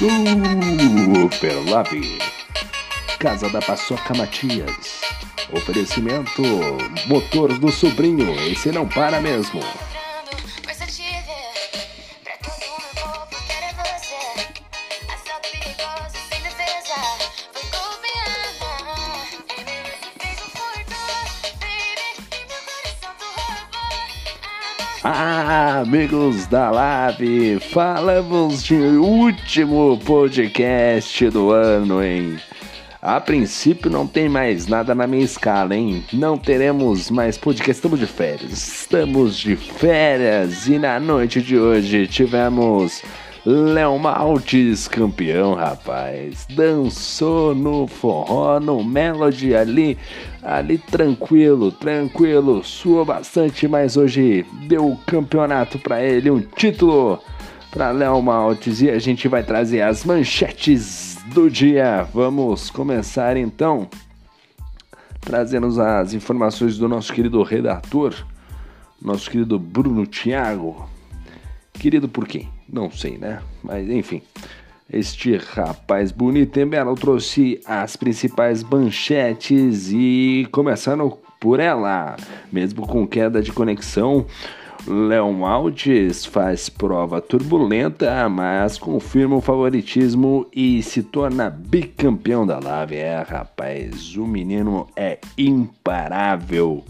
Super Lab. Casa da Paçoca Matias. Oferecimento Motores do Sobrinho. Esse não para mesmo. Ah, amigos da Live, falamos de último podcast do ano, hein? A princípio não tem mais nada na minha escala, hein? Não teremos mais podcast, estamos de férias. Estamos de férias e na noite de hoje tivemos Léo Maltes, campeão, rapaz. Dançou no forró, no Melody ali, ali tranquilo, tranquilo. Suou bastante, mas hoje deu o campeonato para ele, um título para Léo Maltes. E a gente vai trazer as manchetes do dia. Vamos começar então trazendo as informações do nosso querido redator, nosso querido Bruno Thiago. Querido por quem? Não sei, né? Mas enfim. Este rapaz bonito e belo trouxe as principais manchetes e começando por ela, mesmo com queda de conexão, Léo Alves faz prova turbulenta, mas confirma o favoritismo e se torna bicampeão da Lave. É, rapaz, o menino é imparável,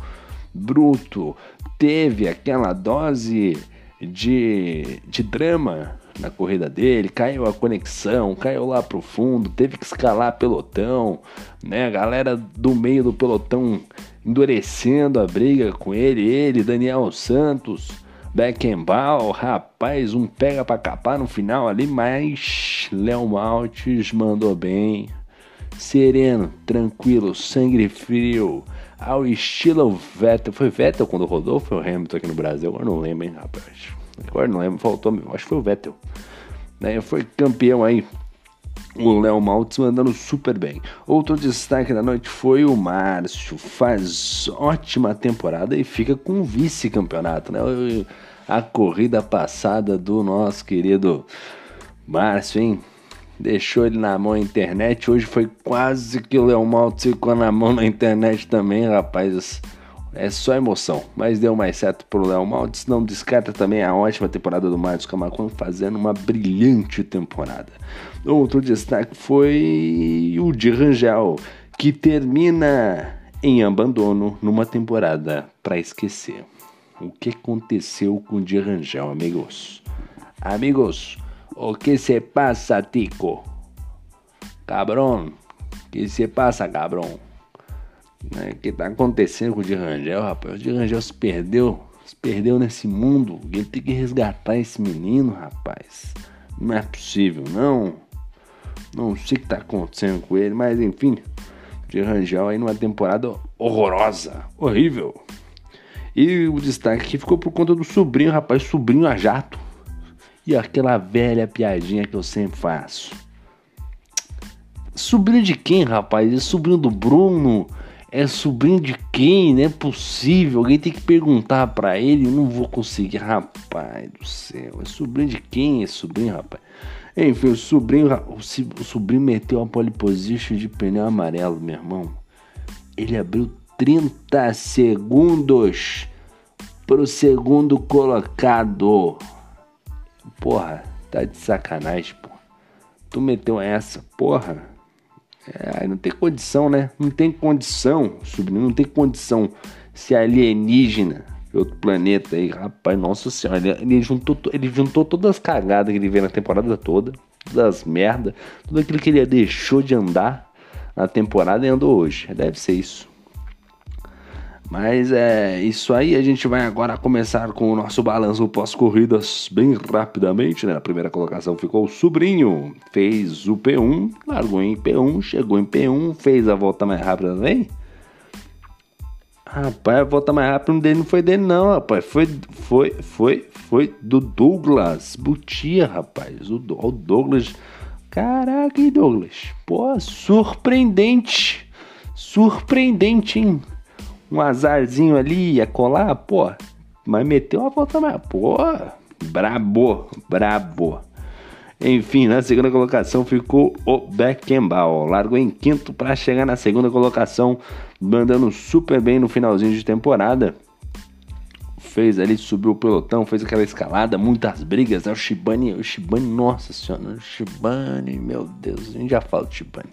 bruto, teve aquela dose de, de drama na corrida dele, caiu a conexão, caiu lá pro fundo, teve que escalar pelotão, né? A galera do meio do pelotão endurecendo a briga com ele, ele, Daniel Santos, Beckenbauer, rapaz, um pega para capar no final ali, mas Léo Maltes mandou bem, sereno, tranquilo, sangue frio, ao estilo Vettel. Foi Vettel quando rodou ou foi o Hamilton aqui no Brasil? Agora não lembro, hein, rapaz. Agora não lembro, faltou, acho que foi o Vettel. Né? Foi campeão aí. O Léo Maltz mandando super bem. Outro destaque da noite foi o Márcio. Faz ótima temporada e fica com vice-campeonato, né? A corrida passada do nosso querido Márcio, hein? deixou ele na mão a internet. Hoje foi quase que o Léo Maltz ficou na mão na internet também, rapaz. É só emoção, mas deu mais certo pro Léo Maltz. Não descarta também a ótima temporada do Marcos Camacuan, fazendo uma brilhante temporada. Outro destaque foi o de Rangel, que termina em abandono numa temporada para esquecer. O que aconteceu com o de Rangel, amigos? Amigos, o que se passa, Tico? Cabrão, que se passa, cabrão? O que tá acontecendo com o de Rangel, rapaz? O de Rangel se perdeu, se perdeu nesse mundo. Ele tem que resgatar esse menino, rapaz. Não é possível, não. Não sei o que tá acontecendo com ele, mas enfim. De Rangel aí numa temporada horrorosa, horrível. E o destaque aqui ficou por conta do sobrinho, rapaz, sobrinho a jato. E aquela velha piadinha que eu sempre faço. Sobrinho de quem, rapaz? Sobrinho do Bruno? É sobrinho de quem? Não é possível. Alguém tem que perguntar para ele. Eu não vou conseguir. Rapaz do céu. É sobrinho de quem? É sobrinho, rapaz. Enfim, o sobrinho, o sobrinho meteu uma pole position de pneu amarelo, meu irmão. Ele abriu 30 segundos pro segundo colocado. Porra, tá de sacanagem, pô. Tu meteu essa, porra. É, não tem condição, né? Não tem condição, sobrinho, não tem condição. Se alienígena, outro planeta aí, rapaz, nossa senhora, ele, ele, juntou, ele juntou todas as cagadas que ele vê na temporada toda, todas as merdas, tudo aquilo que ele deixou de andar na temporada e andou hoje. Deve ser isso. Mas é isso aí, a gente vai agora começar com o nosso balanço pós-corridas bem rapidamente, né? A primeira colocação ficou o Sobrinho, fez o P1, largou em P1, chegou em P1, fez a volta mais rápida também. Rapaz, a volta mais rápida dele não foi dele não, rapaz, foi, foi, foi, foi do Douglas Butia, rapaz, o, o Douglas, caraca, Douglas, pô, surpreendente, surpreendente, hein? Um azarzinho ali, ia colar, pô, mas meteu uma volta mais, pô, brabo, brabo. Enfim, na segunda colocação ficou o Beckenbauer. Largou em quinto para chegar na segunda colocação, mandando super bem no finalzinho de temporada fez ali, subiu o pelotão, fez aquela escalada, muitas brigas, né? O Shibani, o Shibani, nossa senhora, o Shibani, meu Deus, a gente já fala do Shibani.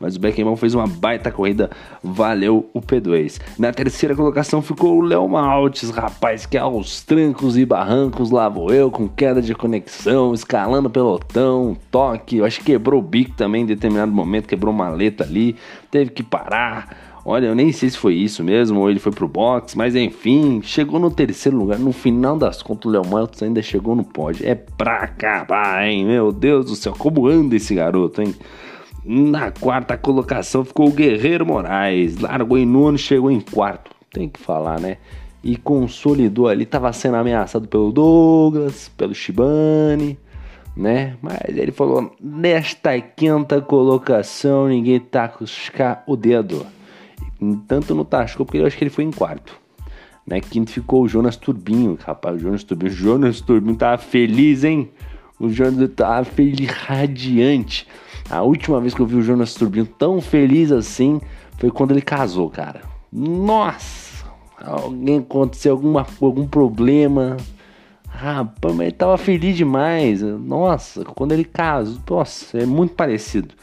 Mas o Beckenbauer fez uma baita corrida, valeu o P2. Na terceira colocação ficou o Léo Maltes, rapaz, que aos trancos e barrancos lá vou eu, com queda de conexão, escalando pelotão, toque, eu acho que quebrou o bico também em determinado momento, quebrou uma maleta ali, teve que parar Olha, eu nem sei se foi isso mesmo, ou ele foi pro box, mas enfim, chegou no terceiro lugar. No final das contas, o Léo Matos ainda chegou no pódio. É pra acabar, hein? Meu Deus do céu, como anda esse garoto, hein? Na quarta colocação ficou o Guerreiro Moraes. Largou em nono, chegou em quarto. Tem que falar, né? E consolidou ali, tava sendo ameaçado pelo Douglas, pelo Shibane, né? Mas ele falou: nesta quinta colocação, ninguém tá com o dedo tanto no Tasco, porque eu acho que ele foi em quarto. Né? Quinto ficou o Jonas Turbinho, rapaz, o Jonas Turbinho. O Jonas Turbinho tava feliz, hein? O Jonas tava feliz, radiante. A última vez que eu vi o Jonas Turbinho tão feliz assim foi quando ele casou, cara. Nossa! Alguém aconteceu alguma, algum problema, Rapaz, mas ele tava feliz demais. Nossa, quando ele casou, nossa, é muito parecido.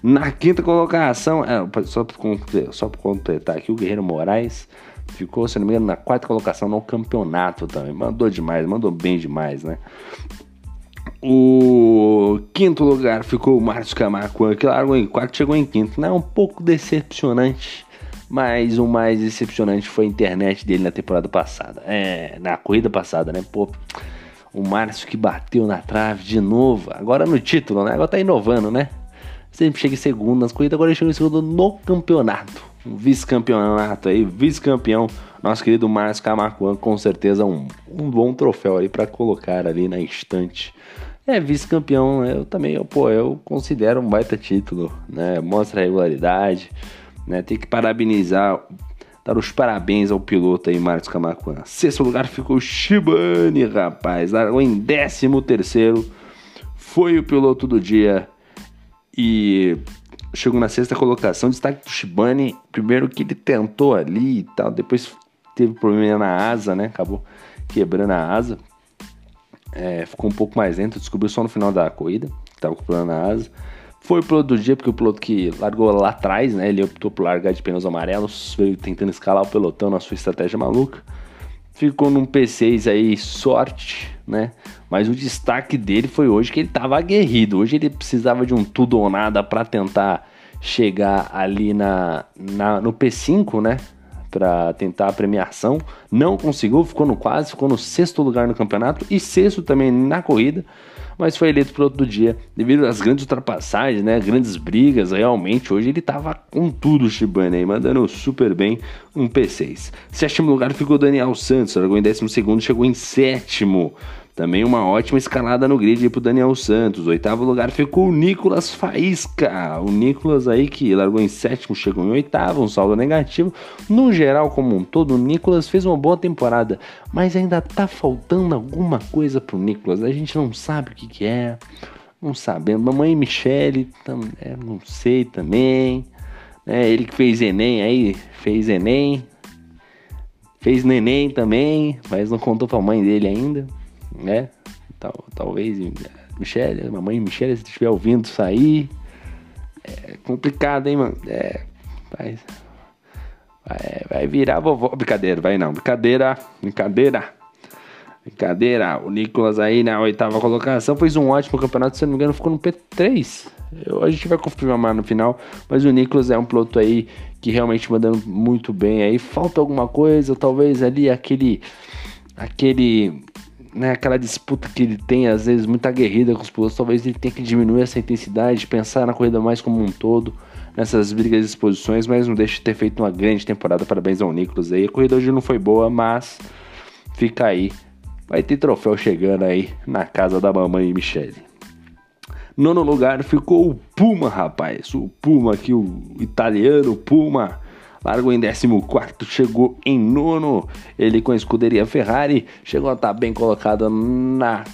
Na quinta colocação, é, só para só completar aqui, o Guerreiro Moraes ficou, se não me engano, na quarta colocação no campeonato também. Mandou demais, mandou bem demais, né? O quinto lugar ficou o Márcio Camargo, que largou em quarto, chegou em quinto. Não é um pouco decepcionante mas o mais decepcionante foi a internet dele na temporada passada. É, na corrida passada, né? Pô, o Márcio que bateu na trave de novo. Agora no título, né? Agora tá inovando, né? Sempre chega em segundo nas corridas, agora ele chegou em segundo no campeonato. Um vice-campeonato aí, vice-campeão. Nosso querido Márcio Camacuan, com certeza um, um bom troféu aí para colocar ali na estante. É, vice-campeão, eu também, eu, pô, eu considero um baita título, né? Mostra regularidade né? Tem que parabenizar, dar os parabéns ao piloto aí, Marcos Camacuã. Sexto lugar ficou Shibane, rapaz. Largou em décimo terceiro. Foi o piloto do dia e chegou na sexta colocação. Destaque do Shibane. Primeiro que ele tentou ali e tal. Depois teve problema na asa, né? Acabou quebrando a asa. É, ficou um pouco mais lento. Descobriu só no final da corrida. Tava com problema na asa. Foi o piloto do dia, porque o piloto que largou lá atrás, né? Ele optou por largar de pneus amarelos, veio tentando escalar o pelotão na sua estratégia maluca. Ficou num P6 aí, sorte, né? Mas o destaque dele foi hoje que ele estava aguerrido. Hoje ele precisava de um tudo ou nada para tentar chegar ali na, na, no P5, né? Para tentar a premiação. Não conseguiu, ficou no quase, ficou no sexto lugar no campeonato e sexto também na corrida mas foi eleito piloto do dia devido às grandes ultrapassagens, né? Grandes brigas. Realmente, hoje ele tava com tudo o Shibane aí, mandando super bem um P6. Sétimo lugar ficou Daniel Santos, largou em décimo segundo, chegou em sétimo. Também uma ótima escalada no grid para o Daniel Santos. Oitavo lugar ficou o Nicolas Faísca. O Nicolas aí que largou em sétimo, chegou em oitavo, um saldo negativo. No geral, como um todo, o Nicolas fez uma boa temporada, mas ainda tá faltando alguma coisa pro Nicolas. A gente não sabe o que, que é, não sabendo. Mamãe Michele, é, não sei também. É, ele que fez Enem aí, fez Enem, fez Neném também, mas não contou pra mãe dele ainda né? Tal, talvez Michelle, mamãe Michelle, se estiver ouvindo sair, é complicado, hein, mano? É, vai, vai, vai virar vovó. Brincadeira, vai não. Brincadeira, brincadeira. Brincadeira, o Nicolas aí na oitava colocação fez um ótimo campeonato, se não me engano, ficou no P3. Eu, a gente vai confirmar no final, mas o Nicolas é um piloto aí que realmente mandando muito bem aí. Falta alguma coisa, talvez ali aquele aquele né, aquela disputa que ele tem, às vezes, muito aguerrida com os pilotos, talvez ele tenha que diminuir essa intensidade, pensar na corrida mais como um todo, nessas brigas de exposições, mas não deixa de ter feito uma grande temporada. Parabéns ao Nicolas aí. A corrida hoje não foi boa, mas fica aí. Vai ter troféu chegando aí na casa da mamãe Michele. Nono lugar ficou o Puma, rapaz. O Puma aqui, o italiano Puma largou em 14, chegou em nono. Ele com a escuderia Ferrari chegou a estar tá bem colocado na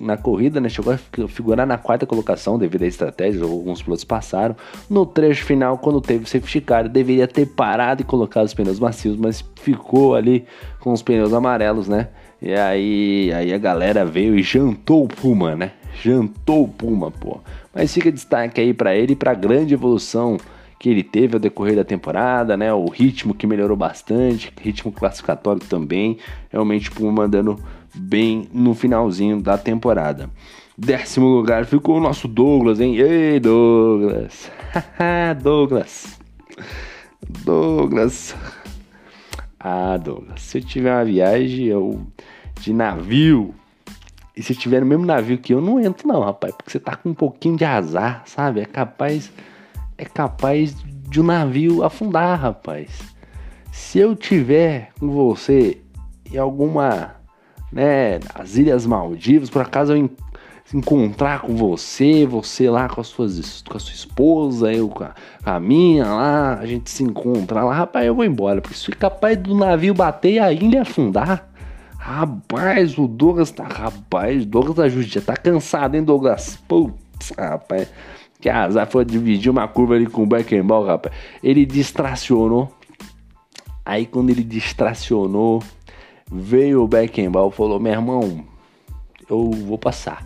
na corrida, né? Chegou a figurar na quarta colocação devido à estratégia, alguns pilotos passaram. No trecho final, quando teve o safety car, deveria ter parado e colocado os pneus macios, mas ficou ali com os pneus amarelos, né? E aí, aí a galera veio e jantou o Puma, né? Jantou o Puma, pô. Mas fica destaque aí para ele e para grande evolução que ele teve ao decorrer da temporada, né? O ritmo que melhorou bastante, ritmo classificatório também. Realmente o Puma andando bem no finalzinho da temporada. Décimo lugar ficou o nosso Douglas, hein? Ei, Douglas! Douglas! Douglas! Ah, Douglas, se eu tiver uma viagem eu, de navio, e se tiver no mesmo navio que eu, não entro não, rapaz, porque você tá com um pouquinho de azar, sabe? É capaz, é capaz de um navio afundar, rapaz. Se eu tiver com você em alguma né, as Ilhas Maldivas, por acaso eu encontrar com você, você lá com, as suas, com a sua esposa, eu com a, a, minha lá, a gente se encontra lá, rapaz, eu vou embora, porque se capaz do navio bater e a ilha afundar. Rapaz, o Douglas tá. Rapaz, Douglas da Justiça tá cansado, hein, Douglas? Putz, rapaz. Que azar foi dividir uma curva ali com o Beckenbauer, rapaz. Ele distracionou. Aí quando ele distracionou, Veio o Beckenbauer e falou: Meu irmão, eu vou passar.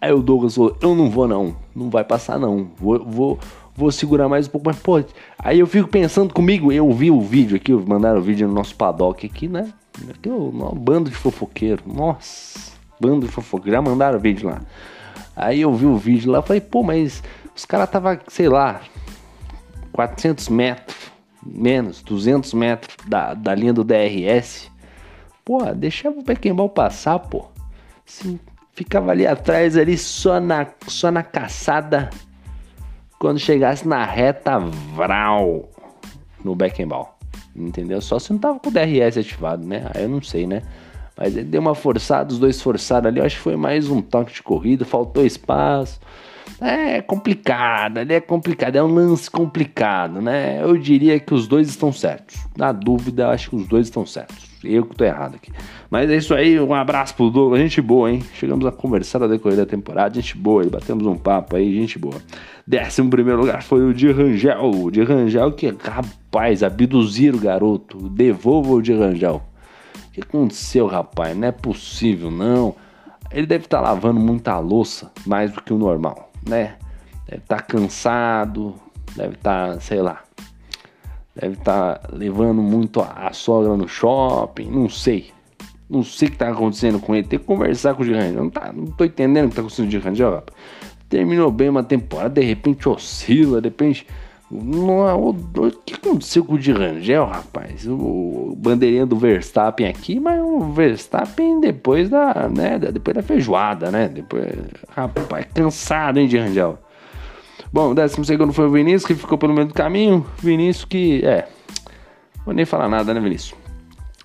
Aí o Douglas falou: Eu não vou, não. Não vai passar, não. Vou, vou, vou segurar mais um pouco. Mas, pô, aí eu fico pensando comigo. Eu vi o vídeo aqui, mandaram o vídeo no nosso paddock aqui, né? Aqui, um bando de fofoqueiro. Nossa, bando de fofoqueiro. Já mandaram o vídeo lá. Aí eu vi o vídeo lá. Falei: Pô, mas os caras tava, sei lá, 400 metros, menos, 200 metros da, da linha do DRS. Pô, deixava o Beckenbauer passar, pô. Sim, ficava ali atrás, ali só na, só na caçada. Quando chegasse na reta, vral no Beckenbauer. Entendeu? Só se não tava com o DRS ativado, né? Aí eu não sei, né? Mas ele deu uma forçada, os dois forçaram ali. Eu acho que foi mais um toque de corrida, faltou espaço. É complicado, ali é complicado, é um lance complicado, né? Eu diria que os dois estão certos. Na dúvida, acho que os dois estão certos. Eu que tô errado aqui. Mas é isso aí, um abraço pro Douglas, gente boa, hein? Chegamos a conversar a decorrer da temporada, gente boa, batemos um papo aí, gente boa. Décimo primeiro lugar foi o de Rangel, o de Rangel que, rapaz, abduzir o garoto, devolva o de Rangel. Que aconteceu, rapaz? Não é possível, não. Ele deve estar tá lavando muita louça, mais do que o normal, né? Deve estar tá cansado, deve estar, tá, sei lá, Deve estar tá levando muito a, sogra no shopping, não sei. Não sei o que está acontecendo com ele. Tem que conversar com o Girangel. Não, tá, não tô entendendo o que está acontecendo com o rapaz. Terminou bem uma temporada, de repente oscila, de repente. Não, o, o que aconteceu com o Girangel, rapaz? O, o bandeirinha do Verstappen aqui, mas o Verstappen depois da, né, depois da feijoada, né? Depois, rapaz, cansado, hein, Girangel? Bom, o décimo segundo foi o Vinícius, que ficou pelo meio do caminho. Vinícius que, é, vou nem falar nada, né, Vinícius?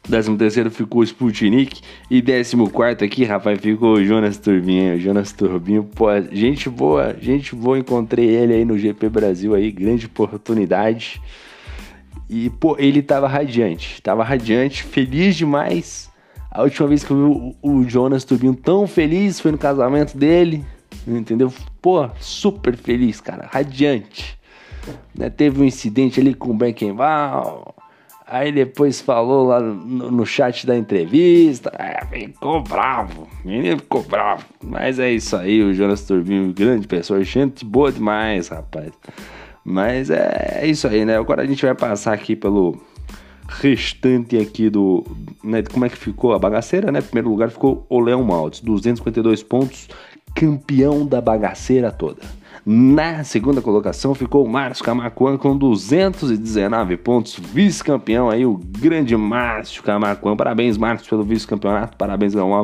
Décimo terceiro ficou o Sputnik. E décimo quarto aqui, rapaz, ficou o Jonas Turbinho. Jonas Turbinho, pô, gente boa, gente boa. Encontrei ele aí no GP Brasil aí, grande oportunidade. E, pô, ele tava radiante, tava radiante, feliz demais. A última vez que eu vi o, Jonas Turbinho tão feliz foi no casamento dele entendeu? Pô, super feliz, cara, radiante. Né? Teve um incidente ali com o Beckenbauer, aí depois falou lá no, no chat da entrevista, é, ficou bravo, menino ficou bravo. Mas é isso aí, o Jonas Turbinho, grande pessoa, gente boa demais, rapaz. Mas é, é isso aí, né? Agora a gente vai passar aqui pelo restante aqui do. Né, como é que ficou a bagaceira, né? Primeiro lugar ficou o Leão Maltes, 252 pontos campeão da bagaceira toda. Na segunda colocação ficou o Márcio Camacuan com 219 pontos, vice-campeão aí, o grande Márcio Camacuan. Parabéns, Márcio, pelo vice-campeonato, parabéns, Gão.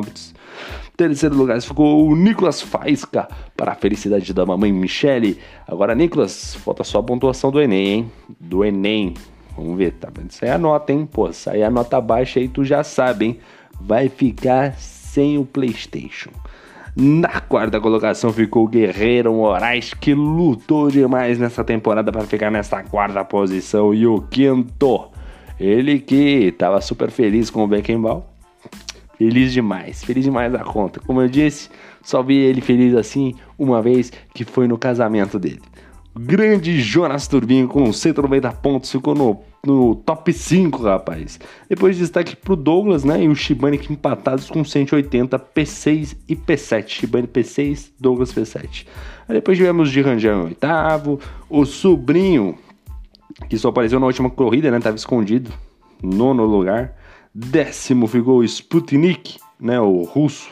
Terceiro lugar ficou o Nicolas Faisca, para a felicidade da mamãe Michele. Agora, Nicolas, falta só a pontuação do Enem, hein? Do Enem. Vamos ver, tá vendo? Isso aí é a nota, hein? Pô, sair a nota baixa aí, tu já sabe, hein? Vai ficar sem o PlayStation. Na quarta colocação ficou o Guerreiro Moraes, que lutou demais nessa temporada para ficar nessa quarta posição. E o quinto, ele que estava super feliz com o Beckenbauer, Feliz demais, feliz demais da conta. Como eu disse, só vi ele feliz assim uma vez que foi no casamento dele. Grande Jonas Turbinho com 190 pontos, ficou no, no top 5, rapaz. Depois destaque pro Douglas, né? E o Shibane que empatados com 180, P6 e P7. Shibane P6, Douglas P7. Aí depois tivemos de Ranjão oitavo, o sobrinho, que só apareceu na última corrida, né? Tava escondido, nono lugar. Décimo ficou o Sputnik, né? O russo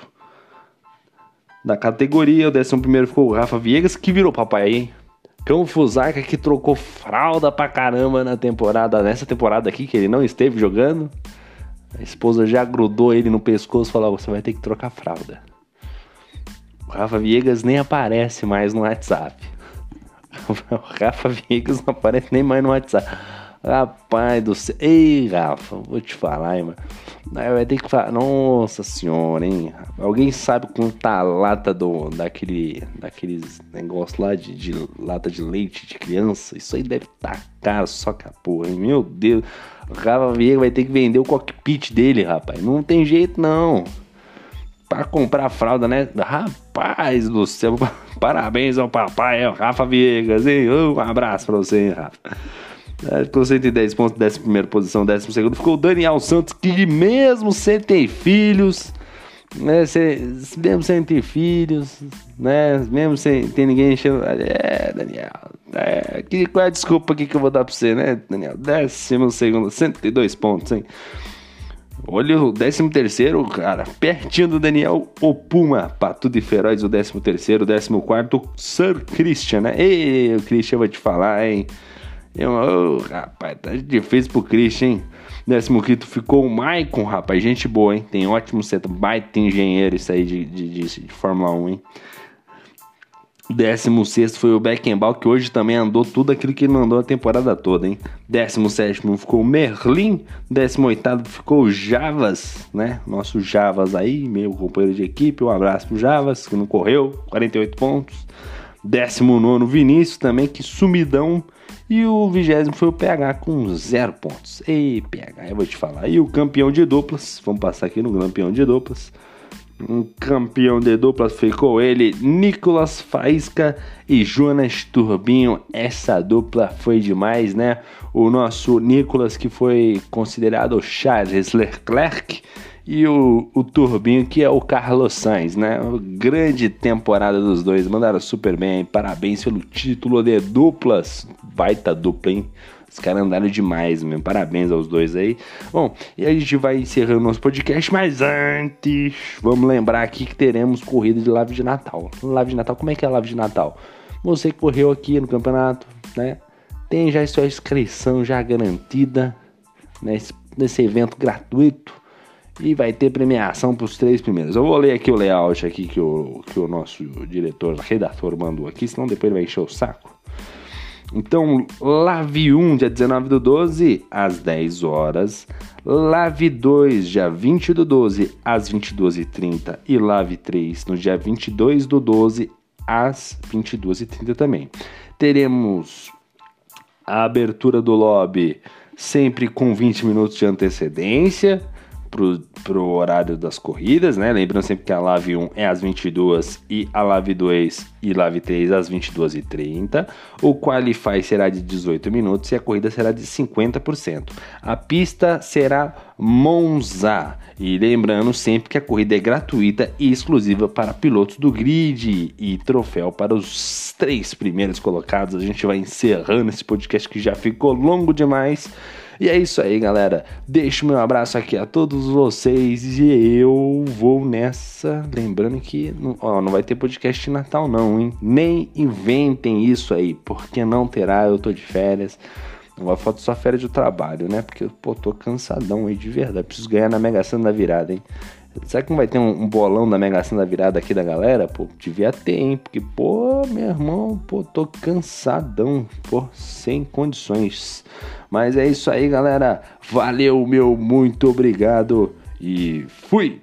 da categoria. O décimo primeiro ficou o Rafa Viegas, que virou papai aí. Cão Fusarca que trocou fralda pra caramba na temporada, nessa temporada aqui que ele não esteve jogando. A esposa já grudou ele no pescoço e falou: Você vai ter que trocar fralda. O Rafa Viegas nem aparece mais no WhatsApp. O Rafa Viegas não aparece nem mais no WhatsApp. Rapaz do céu. Ei, Rafa, vou te falar, hein, mano. Vai ter que falar. Nossa senhora, hein? Alguém sabe tá a lata do, daquele, daqueles negócios lá de, de, lata de leite de criança? Isso aí deve tá caro, só que a porra, hein? Meu Deus. O Rafa Vieira vai ter que vender o cockpit dele, rapaz. Não tem jeito, não. Para comprar fralda, né? Rapaz do céu. Parabéns ao papai, Rafa Viegas, hein? Um abraço pra você, hein, Rafa. É, com 110 pontos, 11 primeira posição, 12 segundo ficou o Daniel Santos, que mesmo sem ter filhos, né, sem, mesmo sem ter filhos, né, mesmo sem ter ninguém enchendo, é, Daniel, é, que, qual é a desculpa aqui que eu vou dar pra você, né, Daniel? Décimo segundo, 102 pontos, hein? Olha o 13 terceiro, cara, pertinho do Daniel Opuma, Pato de Feroz, o 13 terceiro, 14 quarto, Sir Christian, né? Ei, o Christian, vou te falar, hein? Eu, oh, rapaz, tá difícil pro Christian, hein? Décimo quinto ficou o Maicon, rapaz, gente boa, hein? Tem ótimo setup, baita engenheiro isso aí de, de, de, de Fórmula 1, hein? Décimo sexto foi o Beckenbauer, que hoje também andou tudo aquilo que ele não andou a temporada toda, hein? Décimo sétimo ficou o Merlin. Décimo oitavo ficou o Javas, né? Nosso Javas aí, meu companheiro de equipe. Um abraço pro Javas, que não correu, 48 pontos. Décimo nono, Vinícius também, que sumidão e o vigésimo foi o PH com zero pontos. Ei, PH, eu vou te falar. E o campeão de duplas, vamos passar aqui no campeão de duplas. Um campeão de duplas ficou ele, Nicolas Faísca e Jonas Turbinho. Essa dupla foi demais, né? O nosso Nicolas, que foi considerado Charles Leclerc, e o, o Turbinho, que é o Carlos Sainz, né? Grande temporada dos dois, mandaram super bem, parabéns pelo título de duplas, baita dupla, hein? Os caras andaram demais mesmo, parabéns aos dois aí. Bom, e a gente vai encerrando nosso podcast, mas antes, vamos lembrar aqui que teremos corrida de live de Natal. Live de Natal, como é que é a live de Natal? Você que correu aqui no campeonato, né? Tem já sua inscrição já garantida né? nesse evento gratuito e vai ter premiação para os três primeiros. Eu vou ler aqui o layout aqui que o, que o nosso diretor, redator mandou aqui, senão depois ele vai encher o saco. Então, Lave 1, dia 19 do 12, às 10 horas. Lave 2, dia 20 do 12, às 22h30. E Lave 3, no dia 22 do 12, às 22h30 também. Teremos a abertura do lobby sempre com 20 minutos de antecedência pro, pro horário das corridas, né? Lembrando sempre que a Live 1 é às 22 e a Live 2 e Live 3 às 22 e 30. O Qualify será de 18 minutos e a corrida será de 50%. A pista será Monza. E lembrando sempre que a corrida é gratuita e exclusiva para pilotos do grid e troféu para os três primeiros colocados. A gente vai encerrando esse podcast que já ficou longo demais. E é isso aí, galera. Deixo meu abraço aqui a todos vocês e eu vou nessa. Lembrando que não, ó, não vai ter podcast de Natal, não, hein? Nem inventem isso aí, porque não terá. Eu tô de férias. Uma foto só férias de trabalho, né? Porque, pô, tô cansadão aí de verdade. Preciso ganhar na Mega Sena da virada, hein? Será que não vai ter um, bolão da Mega Sena da virada aqui da galera? Pô, devia ter, hein? Porque, pô, meu irmão, pô, tô cansadão, pô, sem condições. Mas é isso aí, galera. Valeu, meu muito obrigado e fui!